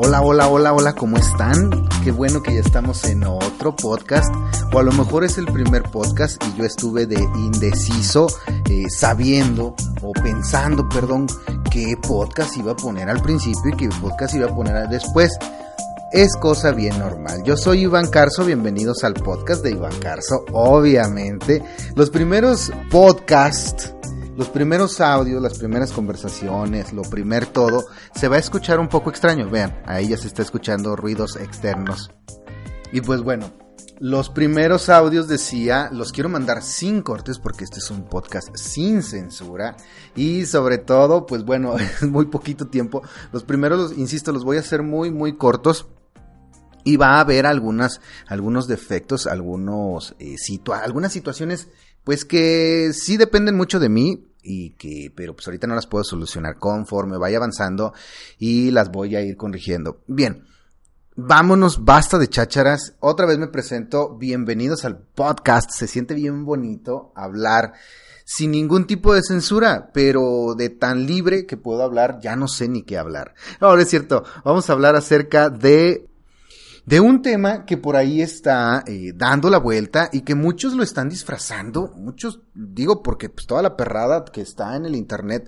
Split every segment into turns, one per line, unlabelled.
Hola, hola, hola, hola, ¿cómo están? Qué bueno que ya estamos en otro podcast, o a lo mejor es el primer podcast y yo estuve de indeciso, eh, sabiendo o pensando, perdón, qué podcast iba a poner al principio y qué podcast iba a poner después. Es cosa bien normal. Yo soy Iván Carso, bienvenidos al podcast de Iván Carso, obviamente. Los primeros podcasts los primeros audios, las primeras conversaciones, lo primer todo, se va a escuchar un poco extraño. Vean, ahí ya se está escuchando ruidos externos. Y pues bueno, los primeros audios decía, los quiero mandar sin cortes porque este es un podcast sin censura. Y sobre todo, pues bueno, es muy poquito tiempo. Los primeros, insisto, los voy a hacer muy, muy cortos. Y va a haber algunas, algunos defectos, algunos, eh, situa algunas situaciones, pues que sí dependen mucho de mí, y que, pero pues ahorita no las puedo solucionar conforme vaya avanzando y las voy a ir corrigiendo. Bien, vámonos, basta de chácharas. Otra vez me presento, bienvenidos al podcast. Se siente bien bonito hablar sin ningún tipo de censura, pero de tan libre que puedo hablar, ya no sé ni qué hablar. Ahora es cierto, vamos a hablar acerca de de un tema que por ahí está eh, dando la vuelta y que muchos lo están disfrazando, muchos, digo, porque pues toda la perrada que está en el internet,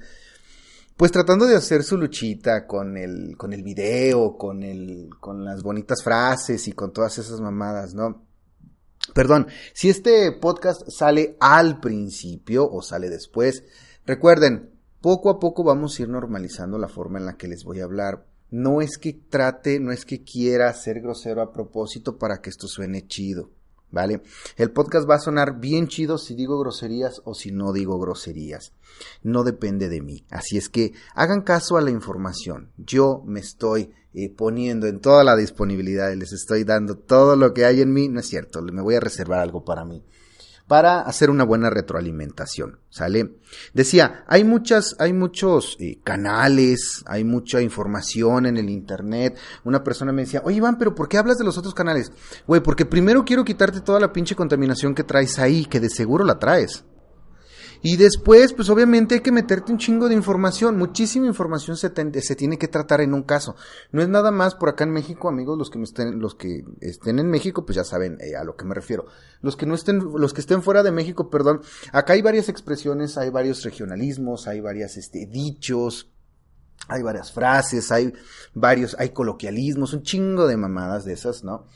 pues tratando de hacer su luchita con el, con el video, con el, con las bonitas frases y con todas esas mamadas, ¿no? Perdón, si este podcast sale al principio o sale después, recuerden, poco a poco vamos a ir normalizando la forma en la que les voy a hablar no es que trate, no es que quiera ser grosero a propósito para que esto suene chido, ¿vale? El podcast va a sonar bien chido si digo groserías o si no digo groserías. No depende de mí. Así es que hagan caso a la información. Yo me estoy eh, poniendo en toda la disponibilidad y les estoy dando todo lo que hay en mí. No es cierto, me voy a reservar algo para mí para hacer una buena retroalimentación, ¿sale? Decía, hay muchas, hay muchos eh, canales, hay mucha información en el internet. Una persona me decía, oye Iván, pero ¿por qué hablas de los otros canales? Güey, porque primero quiero quitarte toda la pinche contaminación que traes ahí, que de seguro la traes. Y después, pues obviamente hay que meterte un chingo de información. Muchísima información se, se, tiene que tratar en un caso. No es nada más por acá en México, amigos, los que me estén, los que estén en México, pues ya saben eh, a lo que me refiero. Los que no estén, los que estén fuera de México, perdón. Acá hay varias expresiones, hay varios regionalismos, hay varias, este, dichos. Hay varias frases, hay varios, hay coloquialismos, un chingo de mamadas de esas, ¿no?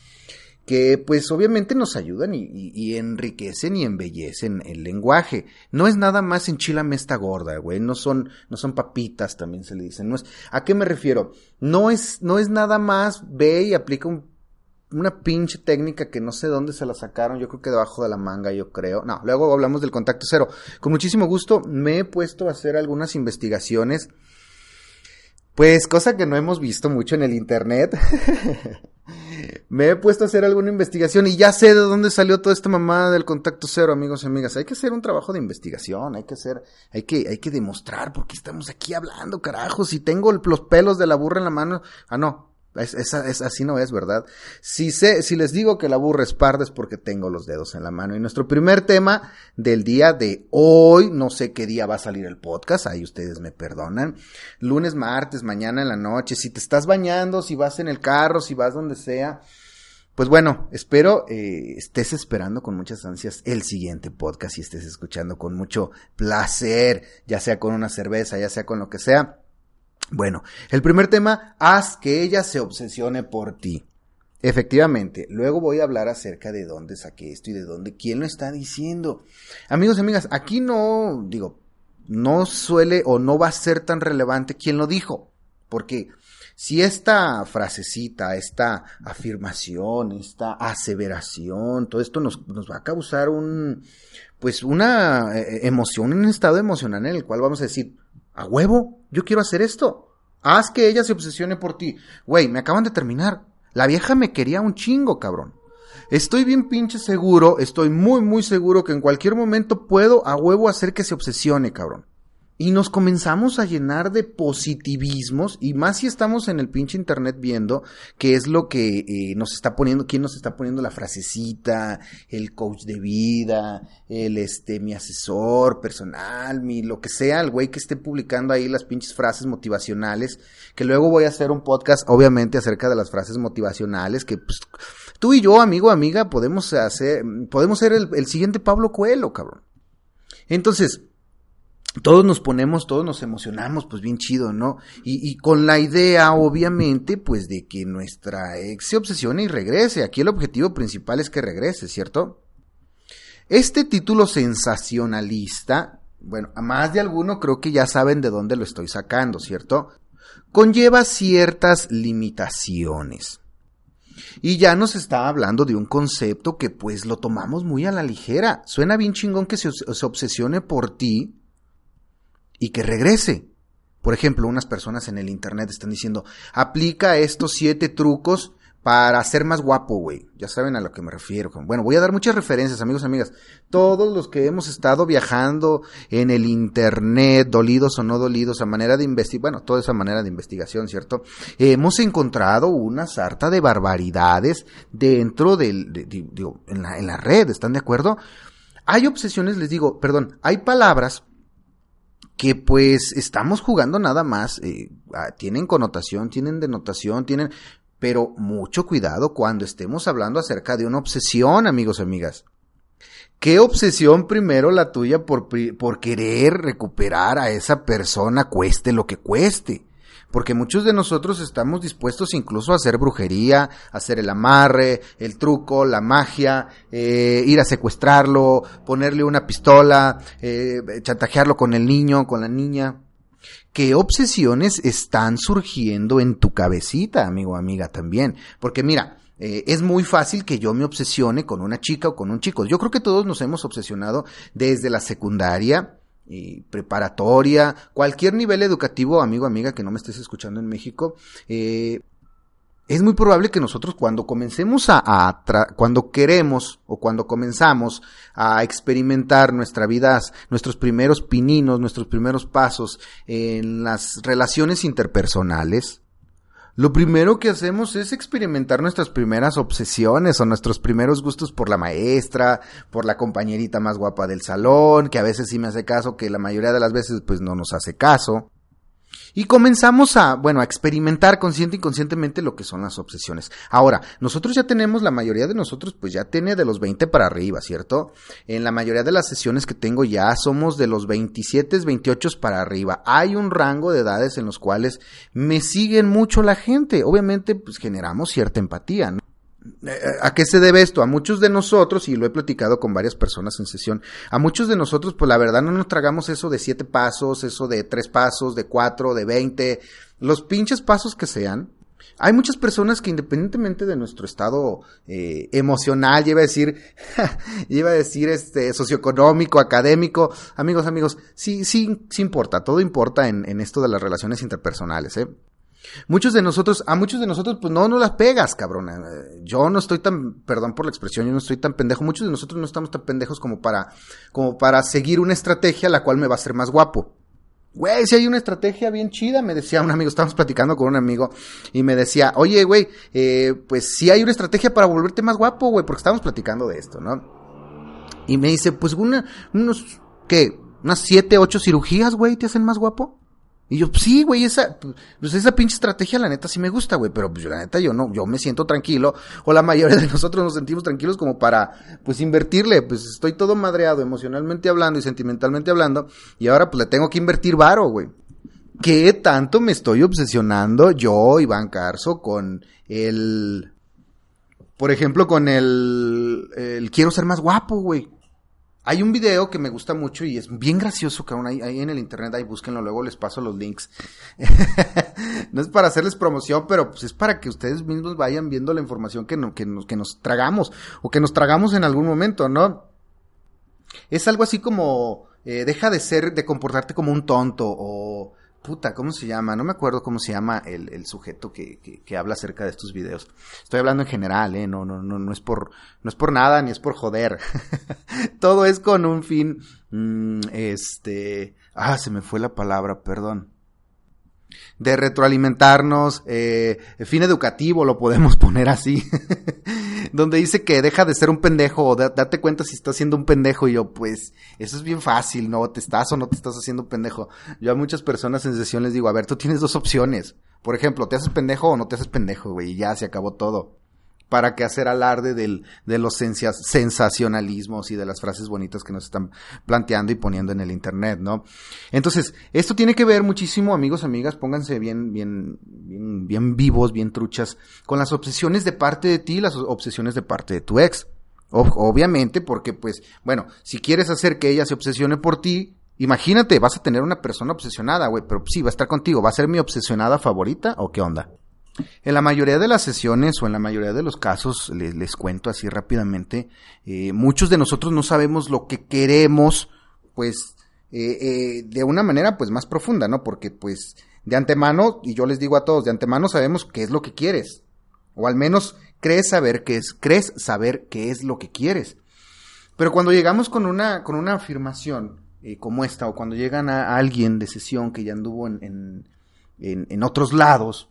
Que pues obviamente nos ayudan y, enriquecen y embellecen el lenguaje. No es nada más enchilame esta gorda, güey, no son, no son papitas, también se le dicen. No es, ¿A qué me refiero? No es, no es nada más ve y aplica un, una pinche técnica que no sé dónde se la sacaron, yo creo que debajo de la manga, yo creo. No, luego hablamos del contacto cero. Con muchísimo gusto me he puesto a hacer algunas investigaciones. Pues cosa que no hemos visto mucho en el internet. Me he puesto a hacer alguna investigación y ya sé de dónde salió toda esta mamada del contacto cero, amigos y amigas. Hay que hacer un trabajo de investigación, hay que hacer, hay que, hay que demostrar por qué estamos aquí hablando, carajo. Si tengo los pelos de la burra en la mano, ah, no, es, así no es, ¿verdad? Si si les digo que la burra es parda es porque tengo los dedos en la mano. Y nuestro primer tema del día de hoy, no sé qué día va a salir el podcast, ahí ustedes me perdonan. Lunes, martes, mañana en la noche, si te estás bañando, si vas en el carro, si vas donde sea. Pues bueno, espero eh, estés esperando con muchas ansias el siguiente podcast y estés escuchando con mucho placer, ya sea con una cerveza, ya sea con lo que sea. Bueno, el primer tema, haz que ella se obsesione por ti. Efectivamente, luego voy a hablar acerca de dónde saqué esto y de dónde, quién lo está diciendo. Amigos y amigas, aquí no, digo, no suele o no va a ser tan relevante quién lo dijo, porque si esta frasecita, esta afirmación, esta aseveración, todo esto nos, nos va a causar un, pues una eh, emoción, un estado emocional en el cual vamos a decir, a huevo, yo quiero hacer esto. Haz que ella se obsesione por ti. Güey, me acaban de terminar. La vieja me quería un chingo, cabrón. Estoy bien pinche seguro, estoy muy muy seguro que en cualquier momento puedo a huevo hacer que se obsesione, cabrón. Y nos comenzamos a llenar de positivismos, y más si estamos en el pinche internet viendo qué es lo que eh, nos está poniendo, quién nos está poniendo la frasecita, el coach de vida, el este, mi asesor personal, mi lo que sea, el güey que esté publicando ahí las pinches frases motivacionales, que luego voy a hacer un podcast, obviamente, acerca de las frases motivacionales, que pues, tú y yo, amigo, amiga, podemos hacer, podemos ser el, siguiente Pablo Coelho, cabrón. Entonces, todos nos ponemos, todos nos emocionamos, pues bien chido, ¿no? Y, con la idea, obviamente, pues de que nuestra ex se obsesione y regrese. Aquí el objetivo principal es que regrese, ¿cierto? Este título sensacionalista, bueno, a más de alguno creo que ya saben de dónde lo estoy sacando, ¿cierto? Conlleva ciertas limitaciones. Y ya nos está hablando de un concepto que pues lo tomamos muy a la ligera. Suena bien chingón que se obsesione por ti, y que regrese. Por ejemplo, unas personas en el internet están diciendo, aplica estos siete trucos para ser más guapo, güey. Ya saben a lo que me refiero. Bueno, voy a dar muchas referencias, amigos y amigas. Todos los que hemos estado viajando en el internet, dolidos o no dolidos, a manera de investigar, bueno, toda esa manera de investigación, ¿cierto? hemos encontrado una sarta de barbaridades dentro del, de, digo, en la, en la red, ¿están de acuerdo? Hay obsesiones, les digo, perdón, hay palabras que pues estamos jugando nada más, eh, ah, tienen connotación, tienen denotación, tienen, pero mucho cuidado cuando estemos hablando acerca de una obsesión, amigos amigas. ¿Qué obsesión primero la tuya por, por querer recuperar a esa persona, cueste lo que cueste? Porque muchos de nosotros estamos dispuestos incluso a hacer brujería, a hacer el amarre, el truco, la magia, eh, ir a secuestrarlo, ponerle una pistola, eh, chantajearlo con el niño, con la niña. ¿Qué obsesiones están surgiendo en tu cabecita, amigo, amiga, también? Porque mira, eh, es muy fácil que yo me obsesione con una chica o con un chico. Yo creo que todos nos hemos obsesionado desde la secundaria, y preparatoria, cualquier nivel educativo, amigo, amiga, que no me estés escuchando en México, eh, es muy probable que nosotros cuando comencemos a, a cuando queremos o cuando comenzamos a experimentar nuestra vida, nuestros primeros pininos, nuestros primeros pasos en las relaciones interpersonales, lo primero que hacemos es experimentar nuestras primeras obsesiones o nuestros primeros gustos por la maestra, por la compañerita más guapa del salón, que a veces sí me hace caso, que la mayoría de las veces pues no nos hace caso. Y comenzamos a, bueno, a experimentar consciente y inconscientemente lo que son las obsesiones. Ahora, nosotros ya tenemos, la mayoría de nosotros, pues ya tiene de los 20 para arriba, ¿cierto? En la mayoría de las sesiones que tengo ya somos de los 27, 28 para arriba. Hay un rango de edades en los cuales me siguen mucho la gente. Obviamente, pues generamos cierta empatía, ¿no? ¿A qué se debe esto? A muchos de nosotros, y lo he platicado con varias personas en sesión, a muchos de nosotros, pues la verdad no nos tragamos eso de siete pasos, eso de tres pasos, de cuatro, de veinte, los pinches pasos que sean. Hay muchas personas que independientemente de nuestro estado eh, emocional, iba a decir, a decir este socioeconómico, académico, amigos, amigos, sí, sí, sí importa, todo importa en esto de las relaciones interpersonales, ¿eh? Muchos de nosotros, a muchos de nosotros, pues no nos las pegas, cabrón. Eh, yo no estoy tan, perdón por la expresión, yo no estoy tan pendejo. Muchos de nosotros no estamos tan pendejos como para, como para seguir una estrategia la cual me va a hacer más guapo. Güey, si hay una estrategia bien chida, me decía un amigo, estábamos platicando con un amigo y me decía, oye, güey, eh, pues sí hay una estrategia para volverte más guapo, güey, porque estábamos platicando de esto, ¿no? Y me dice, pues una, unos, ¿qué? Unas siete, ocho cirugías, güey, te hacen más guapo. Y yo, sí, güey, esa, pues esa pinche estrategia, la neta, sí me gusta, güey, pero pues la neta, yo no, yo me siento tranquilo, o la mayoría de nosotros nos sentimos tranquilos como para, pues, invertirle, pues, estoy todo madreado emocionalmente hablando y sentimentalmente hablando, y ahora, pues, le tengo que invertir varo, güey. ¿Qué tanto me estoy obsesionando yo, Iván Carso, con el, por ejemplo, con el, el quiero ser más guapo, güey? Hay un video que me gusta mucho y es bien gracioso, cabrón. Ahí, ahí en el internet, ahí búsquenlo, luego les paso los links. no es para hacerles promoción, pero pues es para que ustedes mismos vayan viendo la información que, no- que, nos, que nos tragamos o que nos tragamos en algún momento, ¿no? Es algo así como, eh, deja de ser, de comportarte como un tonto o, puta, ¿cómo se llama? No me acuerdo cómo se llama el, el sujeto que, que, habla acerca de estos videos. Estoy hablando en general, ¿eh? No, no, no, no es por, no es por nada ni es por joder. Todo es con un fin, mm, este, ah, se me fue la palabra, perdón de retroalimentarnos, eh, fin educativo lo podemos poner así, donde dice que deja de ser un pendejo o da- date cuenta si estás siendo un pendejo y yo pues eso es bien fácil, ¿no? ¿Te estás o no te estás haciendo un pendejo? Yo a muchas personas en sesión les digo, a ver, tú tienes dos opciones, por ejemplo, ¿te haces pendejo o no te haces pendejo, güey? Y ya se acabó todo. ¿Para qué hacer alarde del, de los sensacionalismos y de las frases bonitas que nos están planteando y poniendo en el internet, ¿no? Entonces, esto tiene que ver muchísimo, amigos, amigas, pónganse bien, bien, bien, bien vivos, bien truchas, con las obsesiones de parte de ti y las obsesiones de parte de tu ex. Ob- obviamente, porque pues, bueno, si quieres hacer que ella se obsesione por ti, imagínate, vas a tener una persona obsesionada, güey, pero sí, va a estar contigo, ¿va a ser mi obsesionada favorita o qué onda? En la mayoría de las sesiones o en la mayoría de los casos, les, les cuento así rápidamente, eh, muchos de nosotros no sabemos lo que queremos, pues, eh, eh, de una manera pues más profunda, ¿no? Porque pues de antemano, y yo les digo a todos, de antemano sabemos qué es lo que quieres. O al menos crees saber qué es, crees saber qué es lo que quieres. Pero cuando llegamos con una, con una afirmación como esta, o cuando llegan a, alguien de sesión que ya anduvo en, en, en otros lados,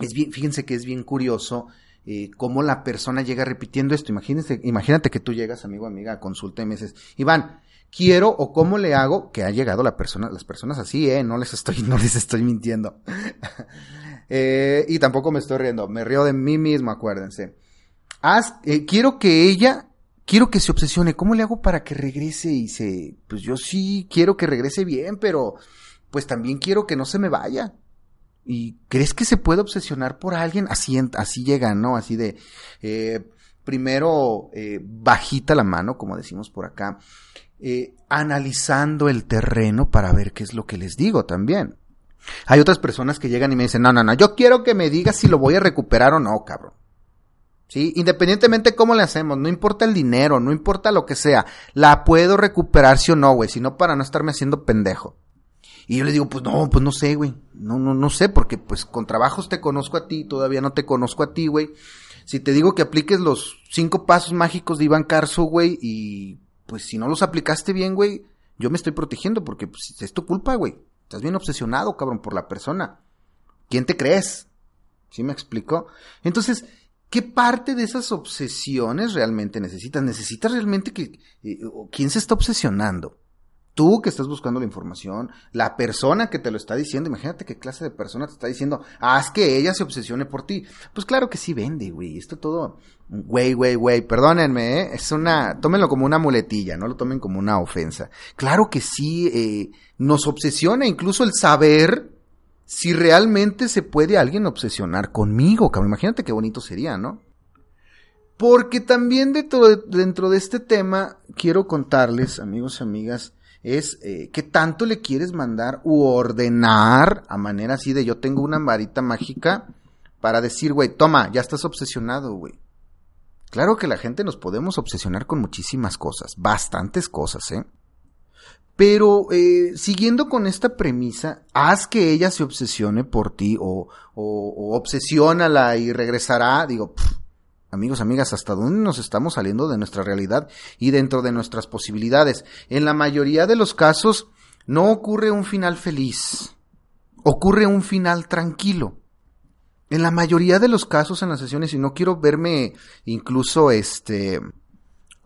es bien, fíjense que es bien curioso eh, cómo la persona llega repitiendo esto. Imagínate, imagínate que tú llegas, amigo, amiga, a consulta y me dices, Iván, quiero o cómo le hago que ha llegado la persona, las personas así, eh, no les estoy, no les estoy mintiendo. Eh, y tampoco me estoy riendo, me río de mí mismo, acuérdense. Haz, eh, quiero que ella, quiero que se obsesione, ¿cómo le hago para que regrese y se, pues yo sí quiero que regrese bien, pero pues también quiero que no se me vaya. ¿Y crees que se puede obsesionar por alguien? Así, así llega, ¿no? Así de, eh, primero, eh, bajita la mano, como decimos por acá, eh, analizando el terreno para ver qué es lo que les digo también. Hay otras personas que llegan y me dicen, no, no, no, yo quiero que me digas si lo voy a recuperar o no, cabrón. Sí, independientemente cómo le hacemos, no importa el dinero, no importa lo que sea, la puedo recuperar sí o no, güey, sino para no estarme haciendo pendejo. Y yo le digo, pues no, pues no sé, güey. No, no, no sé, porque pues con trabajos te conozco a ti, todavía no te conozco a ti, güey. Si te digo que apliques los cinco pasos mágicos de Iván Carso, güey, y pues si no los aplicaste bien, güey, yo me estoy protegiendo porque pues, es tu culpa, güey. Estás bien obsesionado, cabrón, por la persona. ¿Quién te crees? ¿Sí me explico? Entonces, ¿qué parte de esas obsesiones realmente necesitas? ¿Necesitas realmente que... eh, ¿Quién se está obsesionando? Tú que estás buscando la información, la persona que te lo está diciendo, imagínate qué clase de persona te está diciendo, haz que ella se obsesione por ti. Pues claro que sí vende, güey. Esto todo, güey, güey, güey, perdónenme, ¿eh? es una, tómenlo como una muletilla, no lo tomen como una ofensa. Claro que sí, eh, nos obsesiona incluso el saber si realmente se puede alguien obsesionar conmigo, cabrón. Imagínate qué bonito sería, ¿no? Porque también dentro de, dentro de este tema quiero contarles, amigos y amigas, es eh, qué tanto le quieres mandar u ordenar a manera así de yo tengo una varita mágica para decir, güey, toma, ya estás obsesionado, güey. Claro que la gente nos podemos obsesionar con muchísimas cosas, bastantes cosas, ¿eh? Pero eh, siguiendo con esta premisa, haz que ella se obsesione por ti o, o, o obsesiónala y regresará. Digo, amigos, amigas, ¿hasta dónde nos estamos saliendo de nuestra realidad y dentro de nuestras posibilidades? En la mayoría de los casos no ocurre un final feliz, ocurre un final tranquilo. En la mayoría de los casos en las sesiones, y no quiero verme incluso este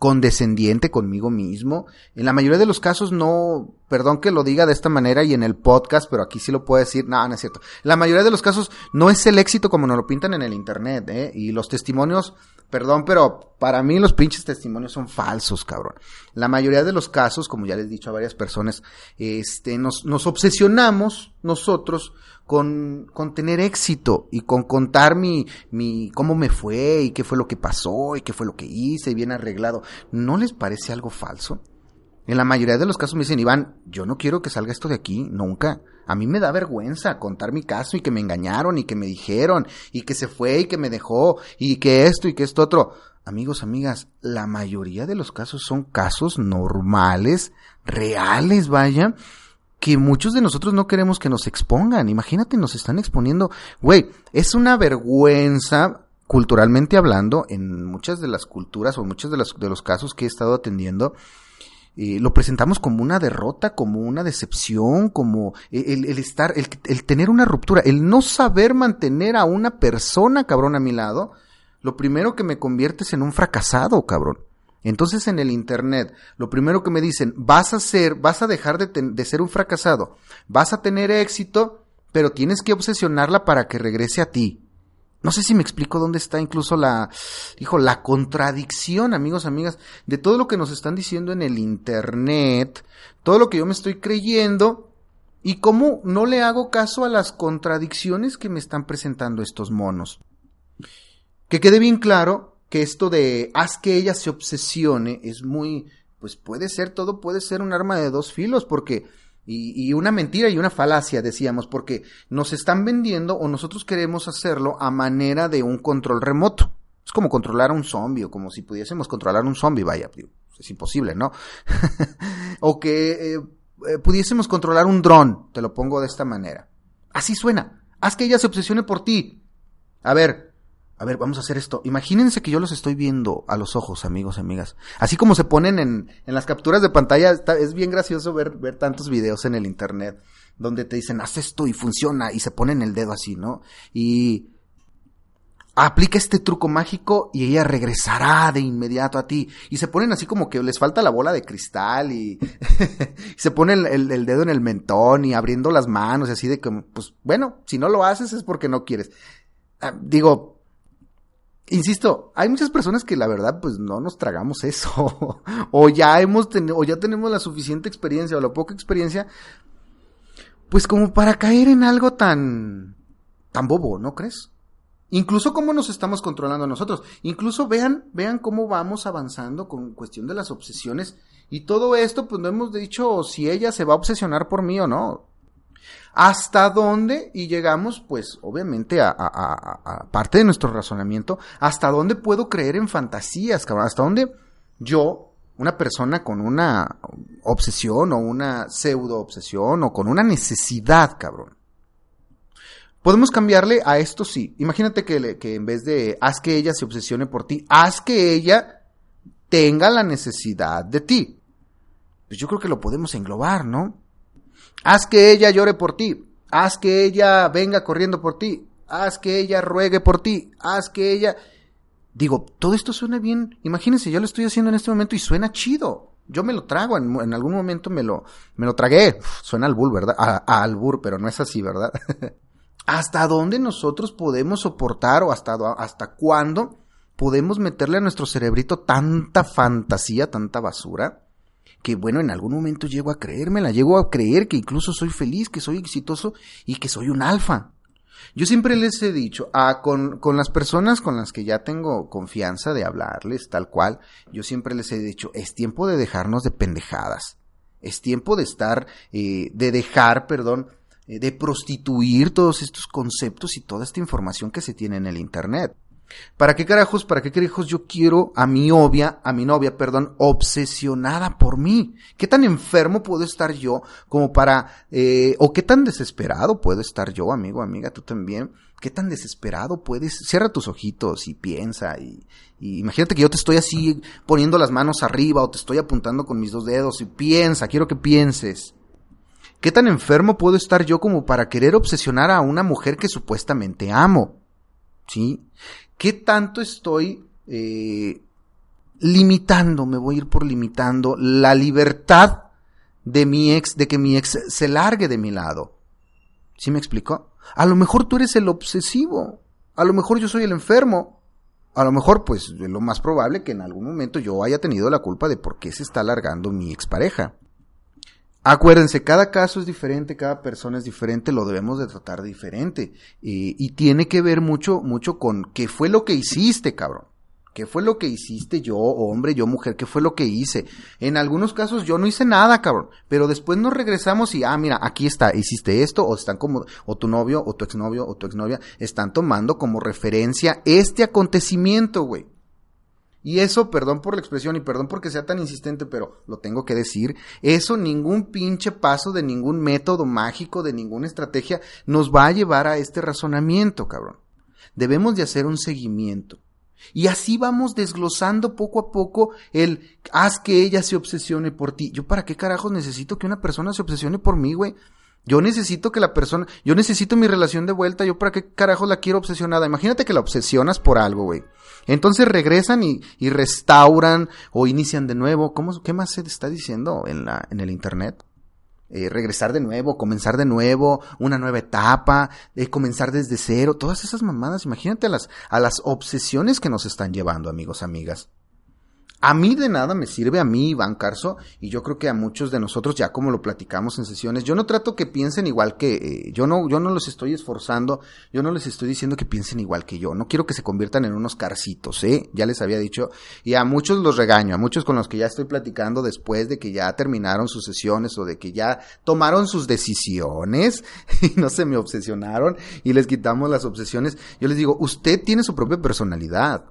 condescendiente conmigo mismo. En la mayoría de los casos no, perdón que lo diga de esta manera y en el podcast, pero aquí sí lo puedo decir, no, no es cierto. La mayoría de los casos no es el éxito como nos lo pintan en el internet, ¿eh? Y los testimonios, perdón, pero para mí los pinches testimonios son falsos, cabrón. La mayoría de los casos, como ya les he dicho a varias personas, este, nos, nos obsesionamos nosotros con, con tener éxito y con contar mi, mi, cómo me fue y qué fue lo que pasó y qué fue lo que hice y bien arreglado. ¿No les parece algo falso? En la mayoría de los casos me dicen, Iván, yo no quiero que salga esto de aquí, nunca. A mí me da vergüenza contar mi caso y que me engañaron y que me dijeron y que se fue y que me dejó y que esto y que esto otro. Amigos, amigas, la mayoría de los casos son casos normales, reales, vaya, que muchos de nosotros no queremos que nos expongan. Imagínate, nos están exponiendo. Güey, es una vergüenza culturalmente hablando, en muchas de las culturas o muchos de de los casos que he estado atendiendo, eh, lo presentamos como una derrota, como una decepción, como el, el estar, el, el, tener una ruptura, el no saber mantener a una persona, cabrón, a mi lado, lo primero que me conviertes en un fracasado, cabrón. Entonces en el internet, lo primero que me dicen, vas a ser, vas a dejar de, de ser un fracasado, vas a tener éxito, pero tienes que obsesionarla para que regrese a ti. No sé si me explico dónde está incluso la, dijo, la contradicción, amigos, amigas, de todo lo que nos están diciendo en el Internet, todo lo que yo me estoy creyendo y cómo no le hago caso a las contradicciones que me están presentando estos monos. Que quede bien claro que esto de haz que ella se obsesione es muy, pues puede ser, todo puede ser un arma de dos filos, porque y, una mentira y una falacia, decíamos, porque nos están vendiendo o nosotros queremos hacerlo a manera de un control remoto. Es como controlar a un zombie, o como si pudiésemos controlar a un zombie, vaya, es imposible, ¿no? o que eh, eh, pudiésemos controlar un dron, te lo pongo de esta manera. Así suena. Haz que ella se obsesione por ti. A ver, a ver, vamos a hacer esto. Imagínense que yo los estoy viendo a los ojos, amigos, amigas. Así como se ponen en, en las capturas de pantalla, es bien gracioso ver, ver tantos videos en el internet donde te dicen, haz esto y funciona, y se ponen el dedo así, ¿no? Y aplica este truco mágico y ella regresará de inmediato a ti. Y se ponen así como que les falta la bola de cristal y, se ponen el, dedo en el mentón y abriendo las manos y así de como, pues bueno, si no lo haces es porque no quieres. Ah, digo, Insisto, hay muchas personas que la verdad pues no nos tragamos eso o ya hemos o ya tenemos la suficiente experiencia o la poca experiencia pues como para caer en algo tan tan bobo, ¿no crees? Incluso cómo nos estamos controlando nosotros. Incluso vean, vean cómo vamos avanzando con cuestión de las obsesiones y todo esto pues no hemos dicho si ella se va a obsesionar por mí o no. ¿Hasta dónde? Y llegamos, pues, obviamente, a, parte de nuestro razonamiento, ¿hasta dónde puedo creer en fantasías, cabrón? ¿Hasta dónde yo, una persona con una obsesión o una pseudo obsesión o con una necesidad, cabrón? Podemos cambiarle a esto sí. Imagínate que, que en vez de haz que ella se obsesione por ti, haz que ella tenga la necesidad de ti. Pues yo creo que lo podemos englobar, ¿no? Haz que ella llore por ti. Haz que ella venga corriendo por ti. Haz que ella ruegue por ti. Haz que ella... Digo, todo esto suena bien. Imagínense, yo lo estoy haciendo en este momento y suena chido. Yo me lo trago, en, algún momento me lo, me lo tragué. Suena al bull, ¿verdad? A, a albur, pero no es así, ¿verdad? ¿Hasta dónde nosotros podemos soportar o hasta, hasta cuándo podemos meterle a nuestro cerebrito tanta fantasía, tanta basura? Que bueno, en algún momento llego a creérmela, llego a creer que incluso soy feliz, que soy exitoso y que soy un alfa. Yo siempre les he dicho, a, con, con las personas con las que ya tengo confianza de hablarles, tal cual, yo siempre les he dicho, es tiempo de dejarnos de pendejadas. Es tiempo de estar, eh, de dejar, perdón, eh, de prostituir todos estos conceptos y toda esta información que se tiene en el Internet. ¿Para qué carajos, para qué carajos yo quiero a mi novia, a mi novia, perdón, obsesionada por mí? ¿Qué tan enfermo puedo estar yo como para, eh, o qué tan desesperado puedo estar yo, amigo, amiga, tú también? ¿Qué tan desesperado puedes? Cierra tus ojitos y piensa y, y imagínate que yo te estoy así poniendo las manos arriba o te estoy apuntando con mis dos dedos y piensa, quiero que pienses. ¿Qué tan enfermo puedo estar yo como para querer obsesionar a una mujer que supuestamente amo? ¿Sí? ¿Qué tanto estoy eh, limitando, me voy a ir por limitando, la libertad de mi ex, de que mi ex se largue de mi lado? ¿Sí me explicó? A lo mejor tú eres el obsesivo, a lo mejor yo soy el enfermo, a lo mejor pues es lo más probable que en algún momento yo haya tenido la culpa de por qué se está alargando mi expareja. Acuérdense, cada caso es diferente, cada persona es diferente, lo debemos de tratar diferente. Y, tiene que ver mucho, mucho con qué fue lo que hiciste, cabrón. ¿Qué fue lo que hiciste yo, hombre, yo, mujer? ¿Qué fue lo que hice? En algunos casos yo no hice nada, cabrón. Pero después nos regresamos y, ah, mira, aquí está, hiciste esto, o están como, o tu novio, o tu exnovio, o tu exnovia, están tomando como referencia este acontecimiento, güey. Y eso, perdón por la expresión y perdón porque sea tan insistente, pero lo tengo que decir, eso ningún pinche paso de ningún método mágico, de ninguna estrategia nos va a llevar a este razonamiento, cabrón. Debemos de hacer un seguimiento. Y así vamos desglosando poco a poco el haz que ella se obsesione por ti. Yo para qué carajos necesito que una persona se obsesione por mí, güey. Yo necesito que la persona, yo necesito mi relación de vuelta, yo para qué carajos la quiero obsesionada. Imagínate que la obsesionas por algo, güey. Entonces regresan y, restauran o inician de nuevo. ¿Cómo, ¿Qué más se está diciendo en, la, en el internet? Eh, regresar de nuevo, comenzar de nuevo, una nueva etapa, eh, comenzar desde cero, todas esas mamadas, imagínate a las, a las obsesiones que nos están llevando, amigos, amigas. A mí de nada me sirve, a mí, Iván Carso, y yo creo que a muchos de nosotros, ya como lo platicamos en sesiones, yo no trato que piensen igual que, eh, yo no, yo no los estoy esforzando, yo no les estoy diciendo que piensen igual que yo, no quiero que se conviertan en unos carcitos, eh, ya les había dicho, y a muchos los regaño, a muchos con los que ya estoy platicando después de que ya terminaron sus sesiones o de que ya tomaron sus decisiones y no se me obsesionaron y les quitamos las obsesiones, yo les digo, usted tiene su propia personalidad,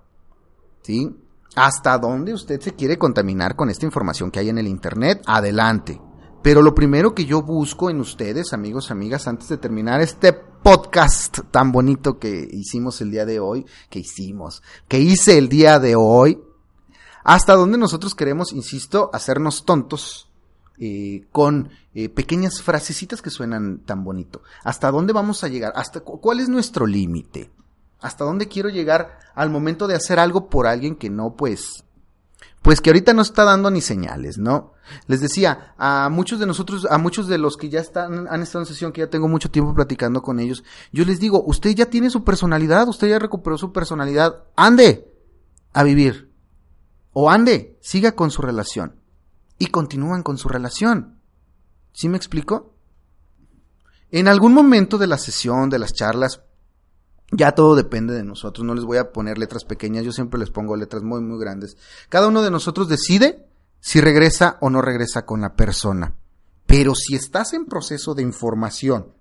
¿sí? Hasta dónde usted se quiere contaminar con esta información que hay en el Internet, adelante. Pero lo primero que yo busco en ustedes, amigos, amigas, antes de terminar este podcast tan bonito que hicimos el día de hoy, que hicimos, que hice el día de hoy, hasta dónde nosotros queremos, insisto, hacernos tontos eh, con eh, pequeñas frasecitas que suenan tan bonito. ¿Hasta dónde vamos a llegar? ¿Hasta cuál es nuestro límite? ¿Hasta dónde quiero llegar al momento de hacer algo por alguien que no, pues, pues que ahorita no está dando ni señales, ¿no? Les decía, a muchos de nosotros, a muchos de los que ya están, han estado en sesión, que ya tengo mucho tiempo platicando con ellos, yo les digo, usted ya tiene su personalidad, usted ya recuperó su personalidad, ande a vivir. O ande, siga con su relación. Y continúan con su relación. ¿Sí me explico? En algún momento de la sesión, de las charlas, ya todo depende de nosotros, no les voy a poner letras pequeñas, yo siempre les pongo letras muy, muy grandes. Cada uno de nosotros decide si regresa o no regresa con la persona. Pero si estás en proceso de información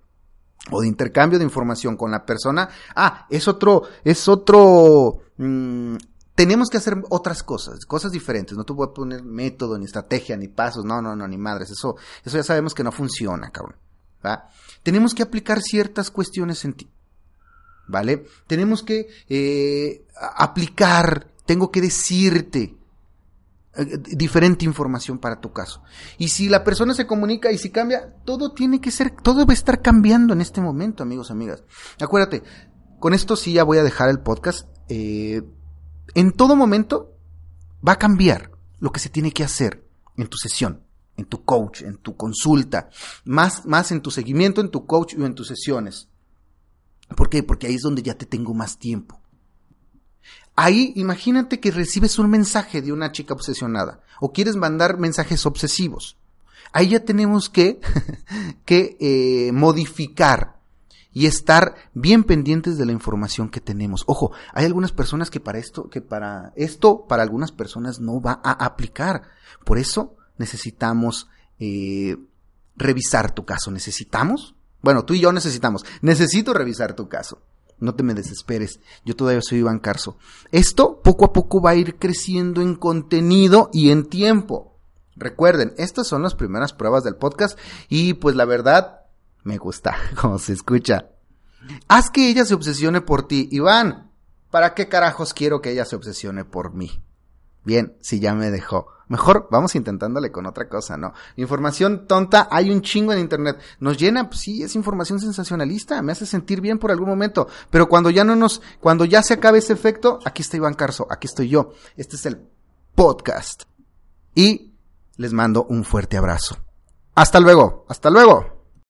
o de intercambio de información con la persona, ah, es otro, es otro, mmm, tenemos que hacer otras cosas, cosas diferentes. No te voy a poner método, ni estrategia, ni pasos, no, no, no, ni madres. Eso, eso ya sabemos que no funciona, cabrón. Tenemos que aplicar ciertas cuestiones en ti. ¿Vale? Tenemos que eh, aplicar, tengo que decirte eh, diferente información para tu caso. Y si la persona se comunica y si cambia, todo tiene que ser, todo va a estar cambiando en este momento, amigos, amigas. Acuérdate, con esto sí ya voy a dejar el podcast. Eh, en todo momento va a cambiar lo que se tiene que hacer en tu sesión, en tu coach, en tu consulta, más, más en tu seguimiento, en tu coach o en tus sesiones. ¿Por qué? Porque ahí es donde ya te tengo más tiempo. Ahí imagínate que recibes un mensaje de una chica obsesionada o quieres mandar mensajes obsesivos. Ahí ya tenemos que, que eh, modificar y estar bien pendientes de la información que tenemos. Ojo, hay algunas personas que para esto, que para esto, para algunas personas no va a aplicar. Por eso necesitamos eh, revisar tu caso. Necesitamos bueno, tú y yo necesitamos. Necesito revisar tu caso. No te me desesperes. Yo todavía soy Iván Carso. Esto poco a poco va a ir creciendo en contenido y en tiempo. Recuerden, estas son las primeras pruebas del podcast y pues la verdad me gusta como se escucha. Haz que ella se obsesione por ti. Iván, ¿para qué carajos quiero que ella se obsesione por mí? Bien, si ya me dejó. Mejor vamos intentándole con otra cosa, ¿no? Información tonta, hay un chingo en internet. Nos llena, pues sí, es información sensacionalista, me hace sentir bien por algún momento. Pero cuando ya no nos, cuando ya se acabe ese efecto, aquí está Iván Carso, aquí estoy yo. Este es el podcast. Y les mando un fuerte abrazo. Hasta luego, hasta luego.